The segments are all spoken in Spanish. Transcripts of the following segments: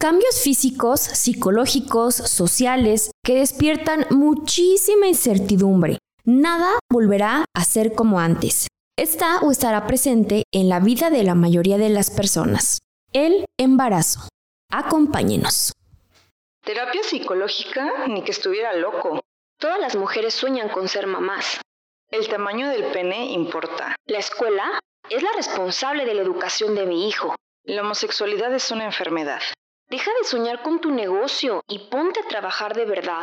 Cambios físicos, psicológicos, sociales, que despiertan muchísima incertidumbre. Nada volverá a ser como antes. Está o estará presente en la vida de la mayoría de las personas. El embarazo. Acompáñenos. Terapia psicológica ni que estuviera loco. Todas las mujeres sueñan con ser mamás. El tamaño del pene importa. La escuela es la responsable de la educación de mi hijo. La homosexualidad es una enfermedad. Deja de soñar con tu negocio y ponte a trabajar de verdad.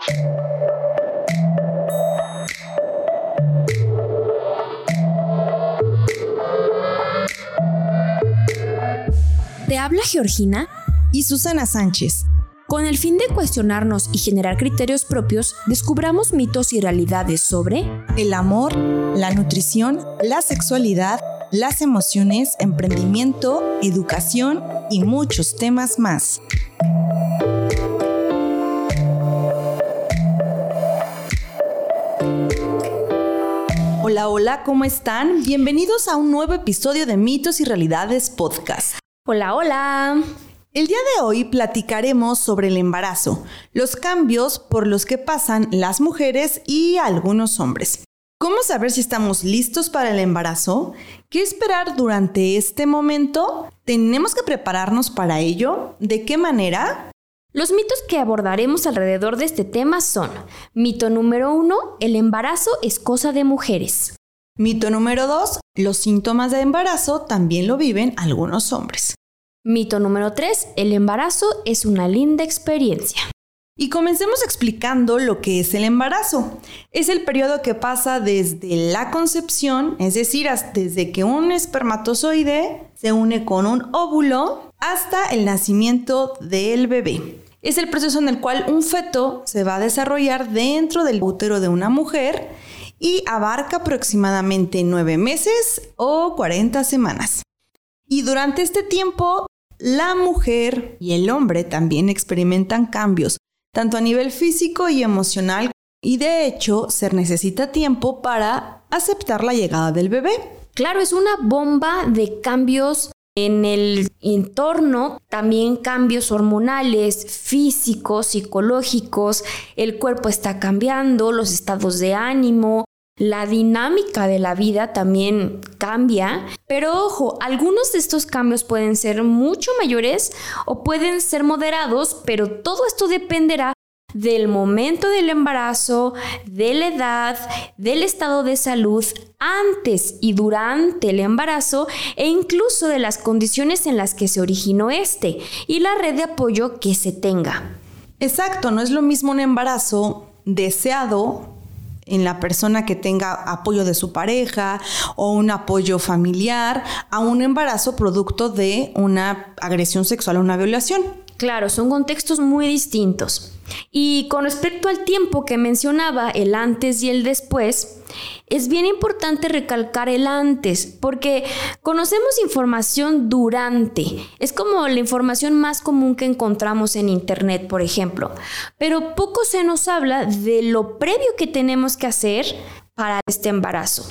Te habla Georgina y Susana Sánchez. Con el fin de cuestionarnos y generar criterios propios, descubramos mitos y realidades sobre el amor, la nutrición, la sexualidad, las emociones, emprendimiento, educación y muchos temas más. Hola, hola, ¿cómo están? Bienvenidos a un nuevo episodio de Mitos y Realidades Podcast. Hola, hola. El día de hoy platicaremos sobre el embarazo, los cambios por los que pasan las mujeres y algunos hombres. ¿Cómo saber si estamos listos para el embarazo? ¿Qué esperar durante este momento? ¿Tenemos que prepararnos para ello? ¿De qué manera? Los mitos que abordaremos alrededor de este tema son, mito número uno, el embarazo es cosa de mujeres. Mito número dos, los síntomas de embarazo también lo viven algunos hombres. Mito número tres, el embarazo es una linda experiencia. Y comencemos explicando lo que es el embarazo. Es el periodo que pasa desde la concepción, es decir, desde que un espermatozoide se une con un óvulo hasta el nacimiento del bebé. Es el proceso en el cual un feto se va a desarrollar dentro del útero de una mujer y abarca aproximadamente nueve meses o 40 semanas. Y durante este tiempo, la mujer y el hombre también experimentan cambios tanto a nivel físico y emocional, y de hecho se necesita tiempo para aceptar la llegada del bebé. Claro, es una bomba de cambios en el entorno, también cambios hormonales, físicos, psicológicos, el cuerpo está cambiando, los estados de ánimo, la dinámica de la vida también cambia, pero ojo, algunos de estos cambios pueden ser mucho mayores o pueden ser moderados, pero todo esto dependerá del momento del embarazo, de la edad, del estado de salud antes y durante el embarazo e incluso de las condiciones en las que se originó este y la red de apoyo que se tenga. Exacto, no es lo mismo un embarazo deseado en la persona que tenga apoyo de su pareja o un apoyo familiar a un embarazo producto de una agresión sexual o una violación. Claro, son contextos muy distintos. Y con respecto al tiempo que mencionaba, el antes y el después, es bien importante recalcar el antes, porque conocemos información durante. Es como la información más común que encontramos en Internet, por ejemplo. Pero poco se nos habla de lo previo que tenemos que hacer para este embarazo.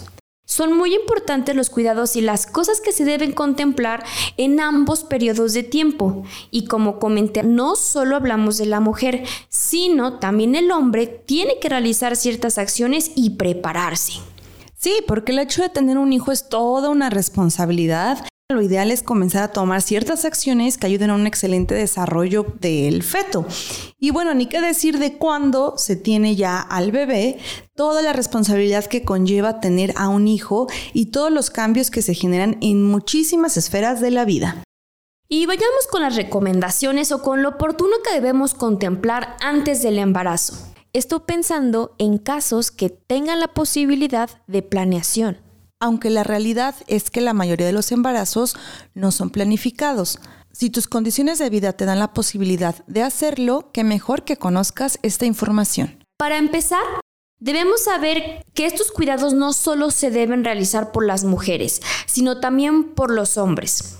Son muy importantes los cuidados y las cosas que se deben contemplar en ambos periodos de tiempo. Y como comenté, no solo hablamos de la mujer, sino también el hombre tiene que realizar ciertas acciones y prepararse. Sí, porque el hecho de tener un hijo es toda una responsabilidad lo ideal es comenzar a tomar ciertas acciones que ayuden a un excelente desarrollo del feto. Y bueno, ni qué decir de cuándo se tiene ya al bebé, toda la responsabilidad que conlleva tener a un hijo y todos los cambios que se generan en muchísimas esferas de la vida. Y vayamos con las recomendaciones o con lo oportuno que debemos contemplar antes del embarazo. Estoy pensando en casos que tengan la posibilidad de planeación aunque la realidad es que la mayoría de los embarazos no son planificados. Si tus condiciones de vida te dan la posibilidad de hacerlo, qué mejor que conozcas esta información. Para empezar, debemos saber que estos cuidados no solo se deben realizar por las mujeres, sino también por los hombres.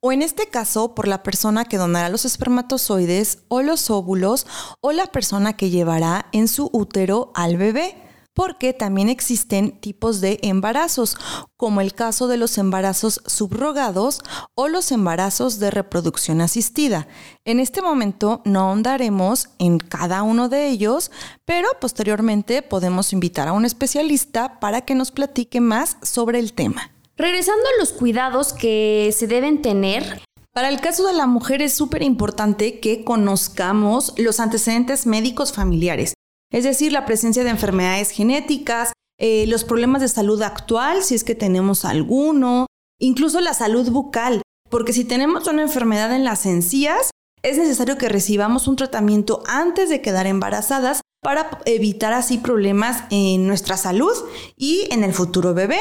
O en este caso, por la persona que donará los espermatozoides o los óvulos o la persona que llevará en su útero al bebé porque también existen tipos de embarazos, como el caso de los embarazos subrogados o los embarazos de reproducción asistida. En este momento no ahondaremos en cada uno de ellos, pero posteriormente podemos invitar a un especialista para que nos platique más sobre el tema. Regresando a los cuidados que se deben tener, para el caso de la mujer es súper importante que conozcamos los antecedentes médicos familiares, es decir, la presencia de enfermedades genéticas, eh, los problemas de salud actual, si es que tenemos alguno, incluso la salud bucal, porque si tenemos una enfermedad en las encías, es necesario que recibamos un tratamiento antes de quedar embarazadas para evitar así problemas en nuestra salud y en el futuro bebé.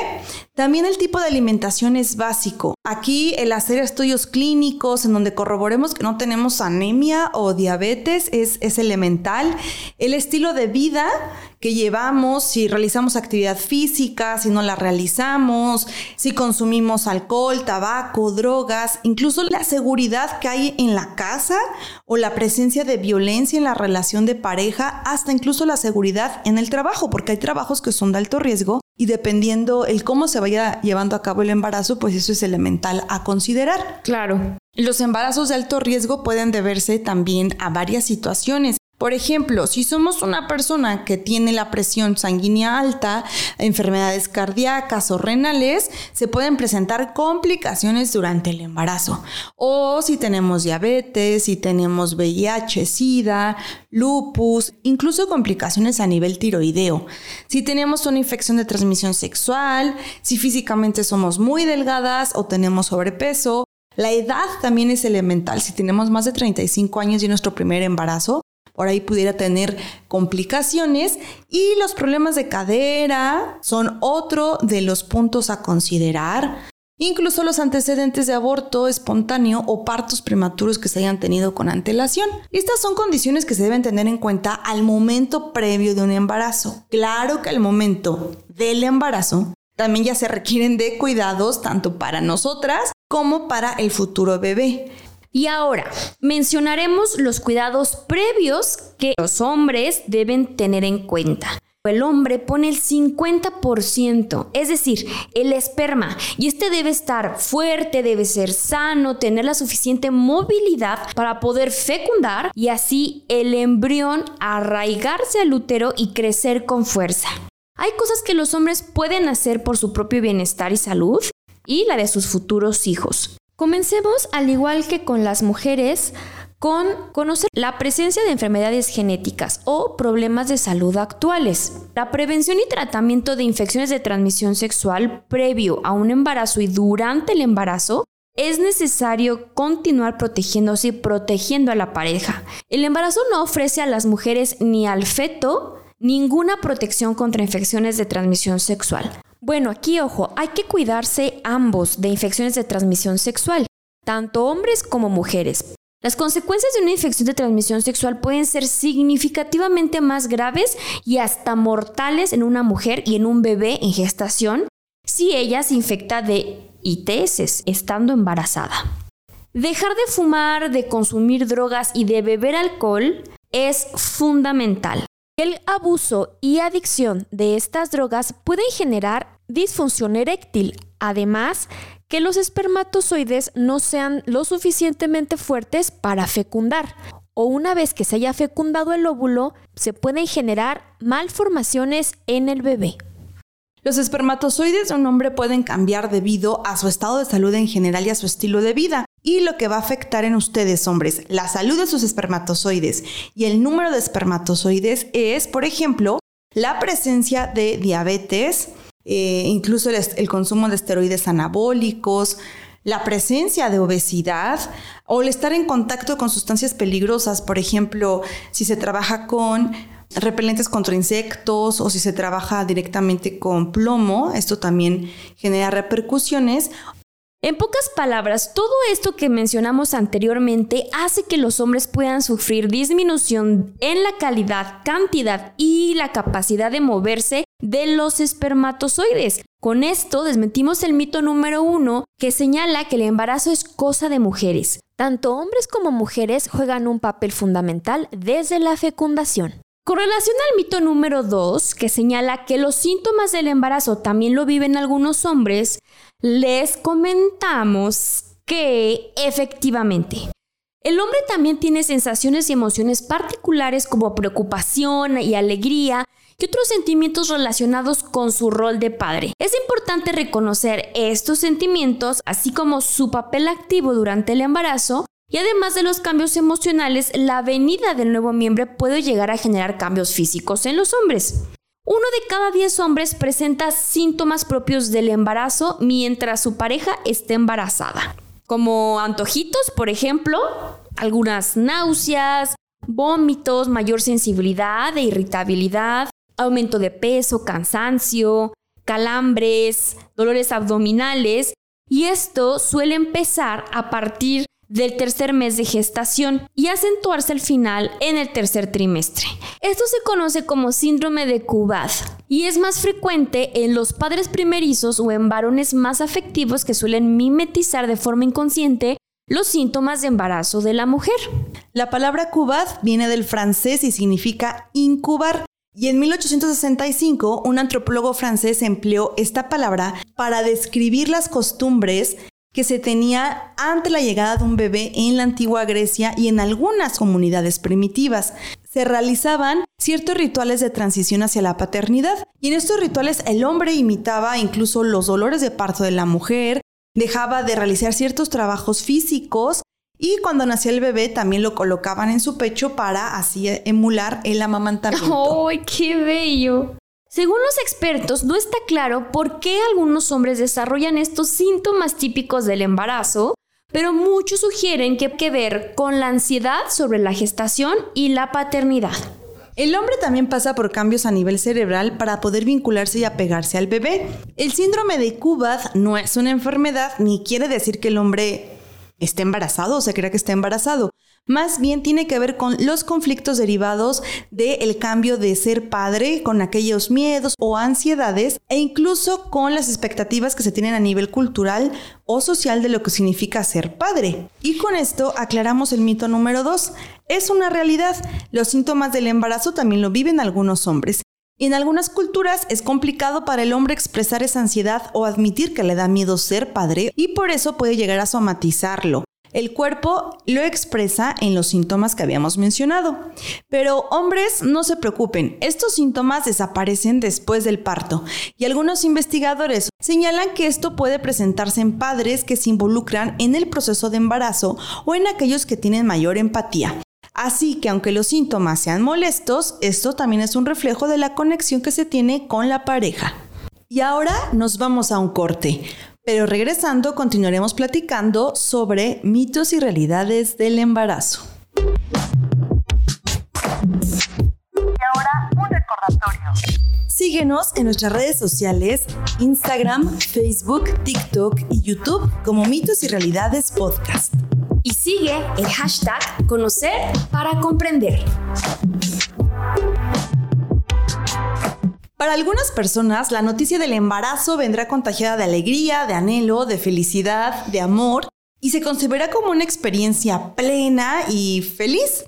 También el tipo de alimentación es básico. Aquí el hacer estudios clínicos en donde corroboremos que no tenemos anemia o diabetes es, es elemental. El estilo de vida que llevamos, si realizamos actividad física, si no la realizamos, si consumimos alcohol, tabaco, drogas, incluso la seguridad que hay en la casa o la presencia de violencia en la relación de pareja, hasta incluso la seguridad en el trabajo, porque hay trabajos que son de alto riesgo y dependiendo el cómo se vaya llevando a cabo el embarazo, pues eso es elemental a considerar. Claro. Los embarazos de alto riesgo pueden deberse también a varias situaciones. Por ejemplo, si somos una persona que tiene la presión sanguínea alta, enfermedades cardíacas o renales, se pueden presentar complicaciones durante el embarazo. O si tenemos diabetes, si tenemos VIH, SIDA, lupus, incluso complicaciones a nivel tiroideo. Si tenemos una infección de transmisión sexual, si físicamente somos muy delgadas o tenemos sobrepeso, la edad también es elemental. Si tenemos más de 35 años y nuestro primer embarazo, por ahí pudiera tener complicaciones y los problemas de cadera son otro de los puntos a considerar. Incluso los antecedentes de aborto espontáneo o partos prematuros que se hayan tenido con antelación. Estas son condiciones que se deben tener en cuenta al momento previo de un embarazo. Claro que al momento del embarazo también ya se requieren de cuidados tanto para nosotras como para el futuro bebé. Y ahora mencionaremos los cuidados previos que los hombres deben tener en cuenta. El hombre pone el 50%, es decir, el esperma, y este debe estar fuerte, debe ser sano, tener la suficiente movilidad para poder fecundar y así el embrión arraigarse al útero y crecer con fuerza. Hay cosas que los hombres pueden hacer por su propio bienestar y salud y la de sus futuros hijos. Comencemos, al igual que con las mujeres, con conocer la presencia de enfermedades genéticas o problemas de salud actuales. La prevención y tratamiento de infecciones de transmisión sexual previo a un embarazo y durante el embarazo es necesario continuar protegiéndose y protegiendo a la pareja. El embarazo no ofrece a las mujeres ni al feto ninguna protección contra infecciones de transmisión sexual. Bueno, aquí ojo, hay que cuidarse ambos de infecciones de transmisión sexual, tanto hombres como mujeres. Las consecuencias de una infección de transmisión sexual pueden ser significativamente más graves y hasta mortales en una mujer y en un bebé en gestación si ella se infecta de ITS estando embarazada. Dejar de fumar, de consumir drogas y de beber alcohol es fundamental. El abuso y adicción de estas drogas pueden generar disfunción eréctil, además que los espermatozoides no sean lo suficientemente fuertes para fecundar. O una vez que se haya fecundado el óvulo, se pueden generar malformaciones en el bebé. Los espermatozoides de un hombre pueden cambiar debido a su estado de salud en general y a su estilo de vida. Y lo que va a afectar en ustedes, hombres, la salud de sus espermatozoides y el número de espermatozoides es, por ejemplo, la presencia de diabetes, eh, incluso el, consumo de esteroides anabólicos, la presencia de obesidad o el estar en contacto con sustancias peligrosas, por ejemplo, si se trabaja con repelentes contra insectos o si se trabaja directamente con plomo, esto también genera repercusiones. En pocas palabras, todo esto que mencionamos anteriormente hace que los hombres puedan sufrir disminución en la calidad, cantidad y la capacidad de moverse de los espermatozoides. Con esto desmentimos el mito número uno que señala que el embarazo es cosa de mujeres. Tanto hombres como mujeres juegan un papel fundamental desde la fecundación. Con relación al mito número 2, que señala que los síntomas del embarazo también lo viven algunos hombres, les comentamos que efectivamente el hombre también tiene sensaciones y emociones particulares como preocupación y alegría y otros sentimientos relacionados con su rol de padre. Es importante reconocer estos sentimientos, así como su papel activo durante el embarazo, y además de los cambios emocionales, la venida del nuevo miembro puede llegar a generar cambios físicos en los hombres. Uno de cada diez hombres presenta síntomas propios del embarazo mientras su pareja esté embarazada como antojitos, por ejemplo, algunas náuseas, vómitos, mayor sensibilidad e irritabilidad, aumento de peso, cansancio, calambres, dolores abdominales, y esto suele empezar a partir del tercer mes de gestación y acentuarse al final en el tercer trimestre. Esto se conoce como síndrome de Cubad y es más frecuente en los padres primerizos o en varones más afectivos que suelen mimetizar de forma inconsciente los síntomas de embarazo de la mujer. La palabra Cubad viene del francés y significa incubar. Y en 1865 un antropólogo francés empleó esta palabra para describir las costumbres que se tenía ante la llegada de un bebé en la antigua Grecia y en algunas comunidades primitivas. Se realizaban ciertos rituales de transición hacia la paternidad y en estos rituales el hombre imitaba incluso los dolores de parto de la mujer, dejaba de realizar ciertos trabajos físicos y cuando nacía el bebé también lo colocaban en su pecho para así emular el amamantamiento. ¡Ay, qué bello! Según los expertos, no está claro por qué algunos hombres desarrollan estos síntomas típicos del embarazo, pero muchos sugieren que que ver con la ansiedad sobre la gestación y la paternidad. El hombre también pasa por cambios a nivel cerebral para poder vincularse y apegarse al bebé. El síndrome de Cubad no es una enfermedad ni quiere decir que el hombre esté embarazado o se crea que está embarazado más bien tiene que ver con los conflictos derivados del cambio de ser padre, con aquellos miedos o ansiedades e incluso con las expectativas que se tienen a nivel cultural o social de lo que significa ser padre. Y con esto aclaramos el mito número dos. Es una realidad. Los síntomas del embarazo también lo viven algunos hombres. En algunas culturas es complicado para el hombre expresar esa ansiedad o admitir que le da miedo ser padre y por eso puede llegar a somatizarlo. El cuerpo lo expresa en los síntomas que habíamos mencionado. Pero hombres, no se preocupen, estos síntomas desaparecen después del parto y algunos investigadores señalan que esto puede presentarse en padres que se involucran en el proceso de embarazo o en aquellos que tienen mayor empatía. Así que aunque los síntomas sean molestos, esto también es un reflejo de la conexión que se tiene con la pareja. Y ahora nos vamos a un corte. Pero regresando, continuaremos platicando sobre mitos y realidades del embarazo. Y ahora un recordatorio. Síguenos en nuestras redes sociales, Instagram, Facebook, TikTok y YouTube como Mitos y Realidades Podcast. Y sigue el hashtag Conocer para Comprender. Para algunas personas, la noticia del embarazo vendrá contagiada de alegría, de anhelo, de felicidad, de amor, y se concebirá como una experiencia plena y feliz.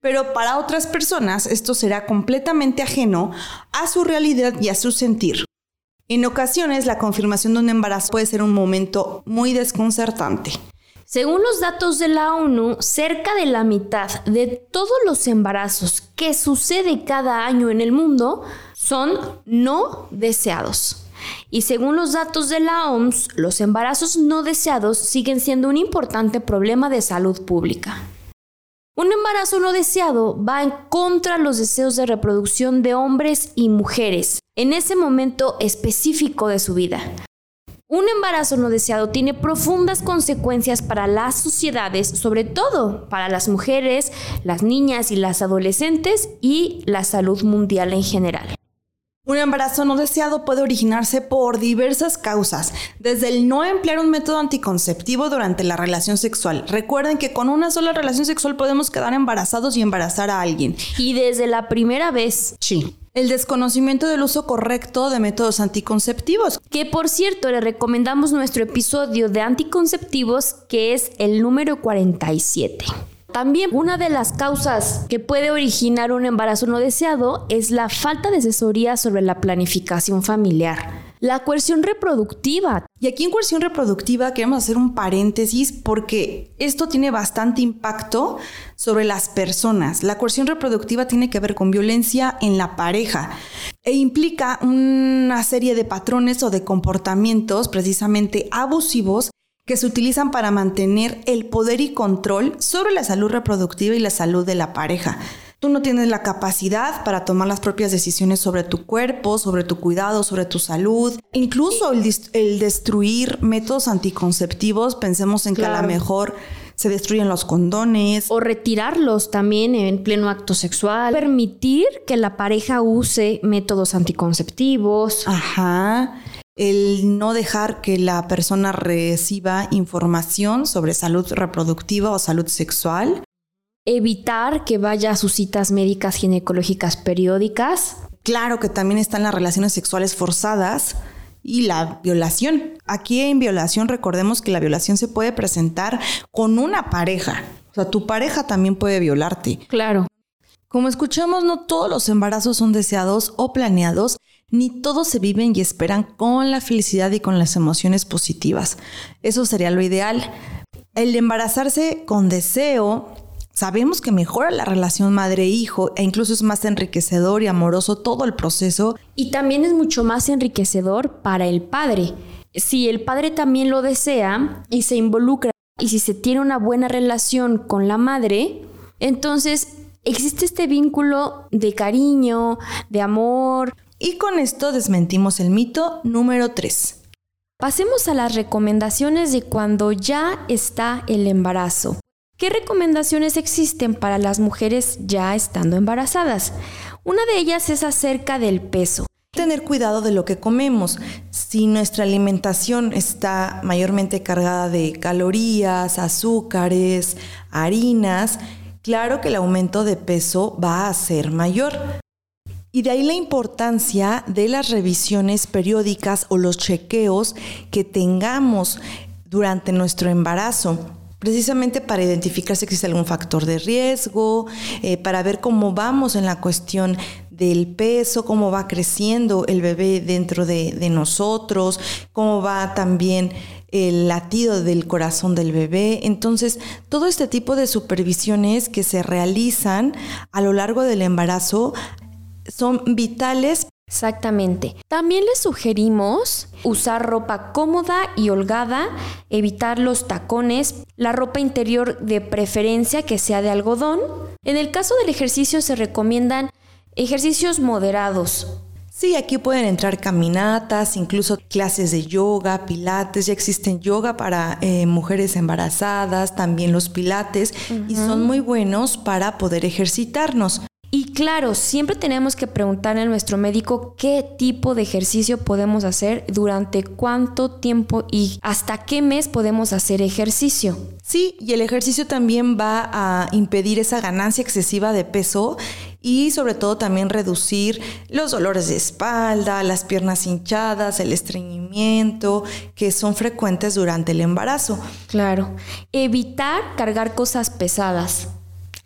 Pero para otras personas esto será completamente ajeno a su realidad y a su sentir. En ocasiones la confirmación de un embarazo puede ser un momento muy desconcertante. Según los datos de la ONU, cerca de la mitad de todos los embarazos que sucede cada año en el mundo son no deseados. Y según los datos de la OMS, los embarazos no deseados siguen siendo un importante problema de salud pública. Un embarazo no deseado va en contra los deseos de reproducción de hombres y mujeres en ese momento específico de su vida. Un embarazo no deseado tiene profundas consecuencias para las sociedades, sobre todo para las mujeres, las niñas y las adolescentes y la salud mundial en general. Un embarazo no deseado puede originarse por diversas causas, desde el no emplear un método anticonceptivo durante la relación sexual. Recuerden que con una sola relación sexual podemos quedar embarazados y embarazar a alguien. Y desde la primera vez. Sí. El desconocimiento del uso correcto de métodos anticonceptivos. Que por cierto, le recomendamos nuestro episodio de anticonceptivos que es el número 47. También una de las causas que puede originar un embarazo no deseado es la falta de asesoría sobre la planificación familiar. La coerción reproductiva. Y aquí en coerción reproductiva queremos hacer un paréntesis porque esto tiene bastante impacto sobre las personas. La coerción reproductiva tiene que ver con violencia en la pareja e implica una serie de patrones o de comportamientos precisamente abusivos que se utilizan para mantener el poder y control sobre la salud reproductiva y la salud de la pareja. Tú no tienes la capacidad para tomar las propias decisiones sobre tu cuerpo, sobre tu cuidado, sobre tu salud. Incluso el, destruir métodos anticonceptivos, pensemos en que a lo mejor se destruyen los condones. O retirarlos también en pleno acto sexual. Permitir que la pareja use métodos anticonceptivos. Ajá. El no dejar que la persona reciba información sobre salud reproductiva o salud sexual evitar que vaya a sus citas médicas ginecológicas periódicas. Claro que también están las relaciones sexuales forzadas y la violación. Aquí en violación recordemos que la violación se puede presentar con una pareja. O sea, tu pareja también puede violarte. Claro. Como escuchamos, no todos los embarazos son deseados o planeados, ni todos se viven y esperan con la felicidad y con las emociones positivas. Eso sería lo ideal. El embarazarse con deseo Sabemos que mejora la relación madre-hijo e incluso es más enriquecedor y amoroso todo el proceso. Y también es mucho más enriquecedor para el padre. Si el padre también lo desea y se involucra y si se tiene una buena relación con la madre, entonces existe este vínculo de cariño, de amor. Y con esto desmentimos el mito número 3. Pasemos a las recomendaciones de cuando ya está el embarazo. ¿Qué recomendaciones existen para las mujeres ya estando embarazadas? Una de ellas es acerca del peso. Tener cuidado de lo que comemos. Si nuestra alimentación está mayormente cargada de calorías, azúcares, harinas, claro que el aumento de peso va a ser mayor. Y de ahí la importancia de las revisiones periódicas o los chequeos que tengamos durante nuestro embarazo precisamente para identificar si existe algún factor de riesgo, eh, para ver cómo vamos en la cuestión del peso, cómo va creciendo el bebé dentro de, de nosotros, cómo va también el latido del corazón del bebé. Entonces, todo este tipo de supervisiones que se realizan a lo largo del embarazo son vitales Exactamente. También les sugerimos usar ropa cómoda y holgada, evitar los tacones, la ropa interior de preferencia que sea de algodón. En el caso del ejercicio se recomiendan ejercicios moderados. Sí, aquí pueden entrar caminatas, incluso clases de yoga, pilates, ya existen yoga para eh, mujeres embarazadas, también los pilates, y son muy buenos para poder ejercitarnos. Y claro, siempre tenemos que preguntarle a nuestro médico qué tipo de ejercicio podemos hacer, durante cuánto tiempo y hasta qué mes podemos hacer ejercicio. Sí, y el ejercicio también va a impedir esa ganancia excesiva de peso y sobre todo también reducir los dolores de espalda, las piernas hinchadas, el estreñimiento, que son frecuentes durante el embarazo. Claro, evitar cargar cosas pesadas.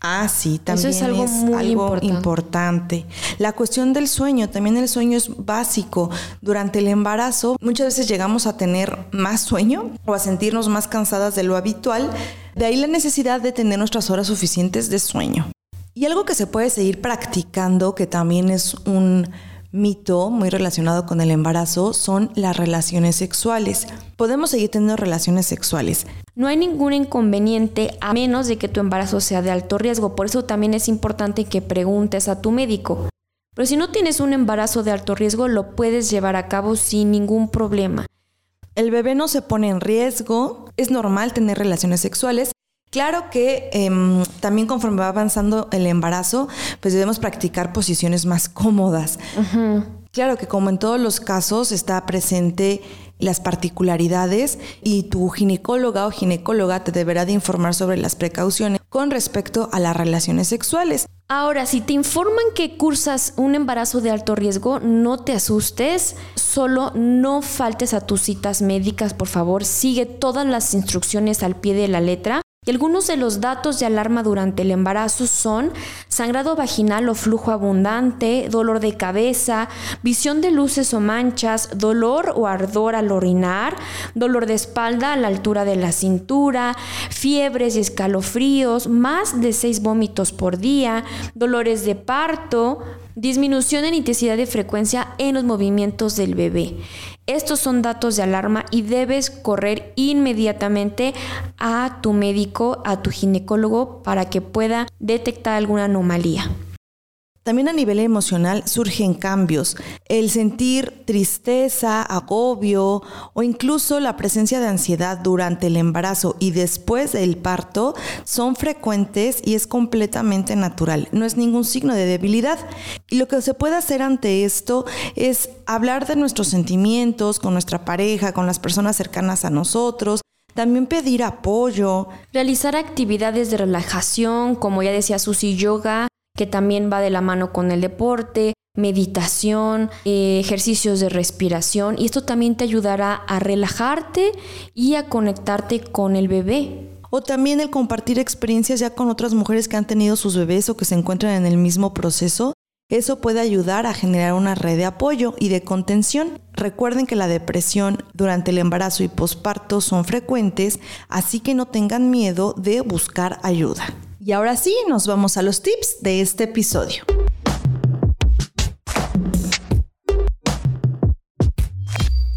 Ah, sí, también es algo, muy importante. La cuestión del sueño, también el sueño es básico. Durante el embarazo muchas veces llegamos a tener más sueño o a sentirnos más cansadas de lo habitual. De ahí la necesidad de tener nuestras horas suficientes de sueño. Y algo que se puede seguir practicando, que también es un mito muy relacionado con el embarazo son las relaciones sexuales. Podemos seguir teniendo relaciones sexuales. No hay ningún inconveniente a menos de que tu embarazo sea de alto riesgo. Por eso también es importante que preguntes a tu médico. Pero si no tienes un embarazo de alto riesgo, lo puedes llevar a cabo sin ningún problema. El bebé no se pone en riesgo, es normal tener relaciones sexuales, Claro que em, también conforme va avanzando el embarazo, pues debemos practicar posiciones más cómodas. Claro que como en todos los casos está presente las particularidades y tu ginecóloga o ginecóloga te deberá de informar sobre las precauciones con respecto a las relaciones sexuales. Ahora, si te informan que cursas un embarazo de alto riesgo, no te asustes, solo no faltes a tus citas médicas, por favor, sigue todas las instrucciones al pie de la letra Y algunos de los datos de alarma durante el embarazo son sangrado vaginal o flujo abundante, dolor de cabeza, visión de luces o manchas, dolor o ardor al orinar, dolor de espalda a la altura de la cintura, fiebres y escalofríos, más de seis vómitos por día, dolores de parto, disminución en intensidad de frecuencia en los movimientos del bebé. Estos son datos de alarma y debes correr inmediatamente a tu médico, a tu ginecólogo, para que pueda detectar alguna anomalía. También a nivel emocional surgen cambios. El sentir tristeza, agobio o incluso la presencia de ansiedad durante el embarazo y después del parto son frecuentes y es completamente natural. No es ningún signo de debilidad. Y lo que se puede hacer ante esto es hablar de nuestros sentimientos con nuestra pareja, con las personas cercanas a nosotros, también pedir apoyo. Realizar actividades de relajación, como ya decía Susi Yoga, que también va de la mano con el deporte, meditación, eh, ejercicios de respiración y esto también te ayudará a relajarte y a conectarte con el bebé. O también el compartir experiencias ya con otras mujeres que han tenido sus bebés o que se encuentran en el mismo proceso. Eso puede ayudar a generar una red de apoyo y de contención. Recuerden que la depresión durante el embarazo y posparto son frecuentes, así que no tengan miedo de buscar ayuda. Y ahora sí, nos vamos a los tips de este episodio.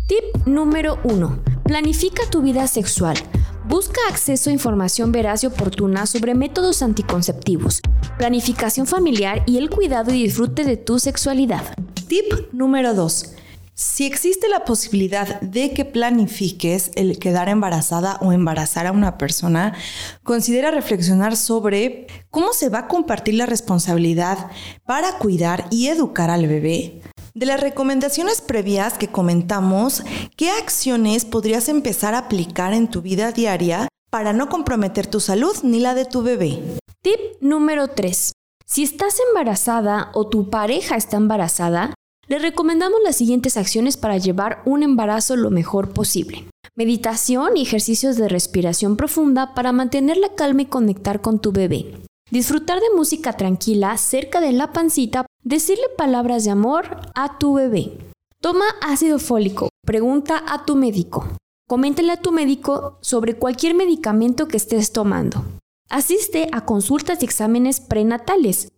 Tip número 1. Planifica tu vida sexual. Busca acceso a información veraz y oportuna sobre métodos anticonceptivos, planificación familiar y el cuidado y disfrute de tu sexualidad. Tip número 2. Si existe la posibilidad de que planifiques el quedar embarazada o embarazar a una persona, considera reflexionar sobre cómo se va a compartir la responsabilidad para cuidar y educar al bebé. De las recomendaciones previas que comentamos, ¿qué acciones podrías empezar a aplicar en tu vida diaria para no comprometer tu salud ni la de tu bebé? Tip número 3. Si estás embarazada o tu pareja está embarazada, le recomendamos las siguientes acciones para llevar un embarazo lo mejor posible. Meditación y ejercicios de respiración profunda para mantener la calma y conectar con tu bebé. Disfrutar de música tranquila cerca de la pancita, decirle palabras de amor a tu bebé. Toma ácido fólico, pregunta a tu médico. Coméntale a tu médico sobre cualquier medicamento que estés tomando. Asiste a consultas y exámenes prenatales.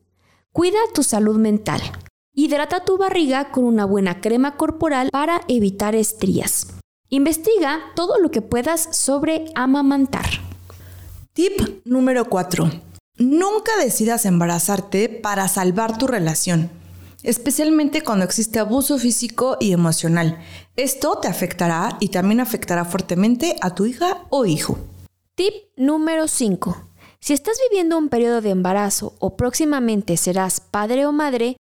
Cuida tu salud mental. Hidrata tu barriga con una buena crema corporal para evitar estrías. Investiga todo lo que puedas sobre amamantar. Tip número 4. Nunca decidas embarazarte para salvar tu relación, especialmente cuando existe abuso físico y emocional. Esto te afectará y también afectará fuertemente a tu hija o hijo. Tip número 5. Si estás viviendo un periodo de embarazo o próximamente serás padre o madre,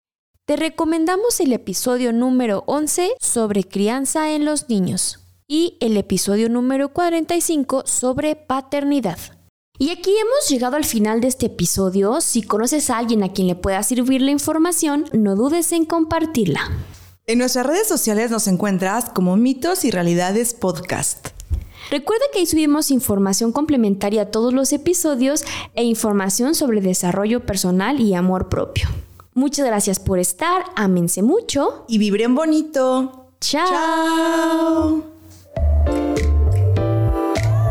te recomendamos el episodio número 11 sobre crianza en los niños y el episodio número 45 sobre paternidad. Y aquí hemos llegado al final de este episodio. Si conoces a alguien a quien le pueda servir la información, no dudes en compartirla. En nuestras redes sociales nos encuentras como Mitos y Realidades Podcast. Recuerda que ahí subimos información complementaria a todos los episodios e información sobre desarrollo personal y amor propio. Muchas gracias por estar, ámense mucho y vibren bonito. Chao.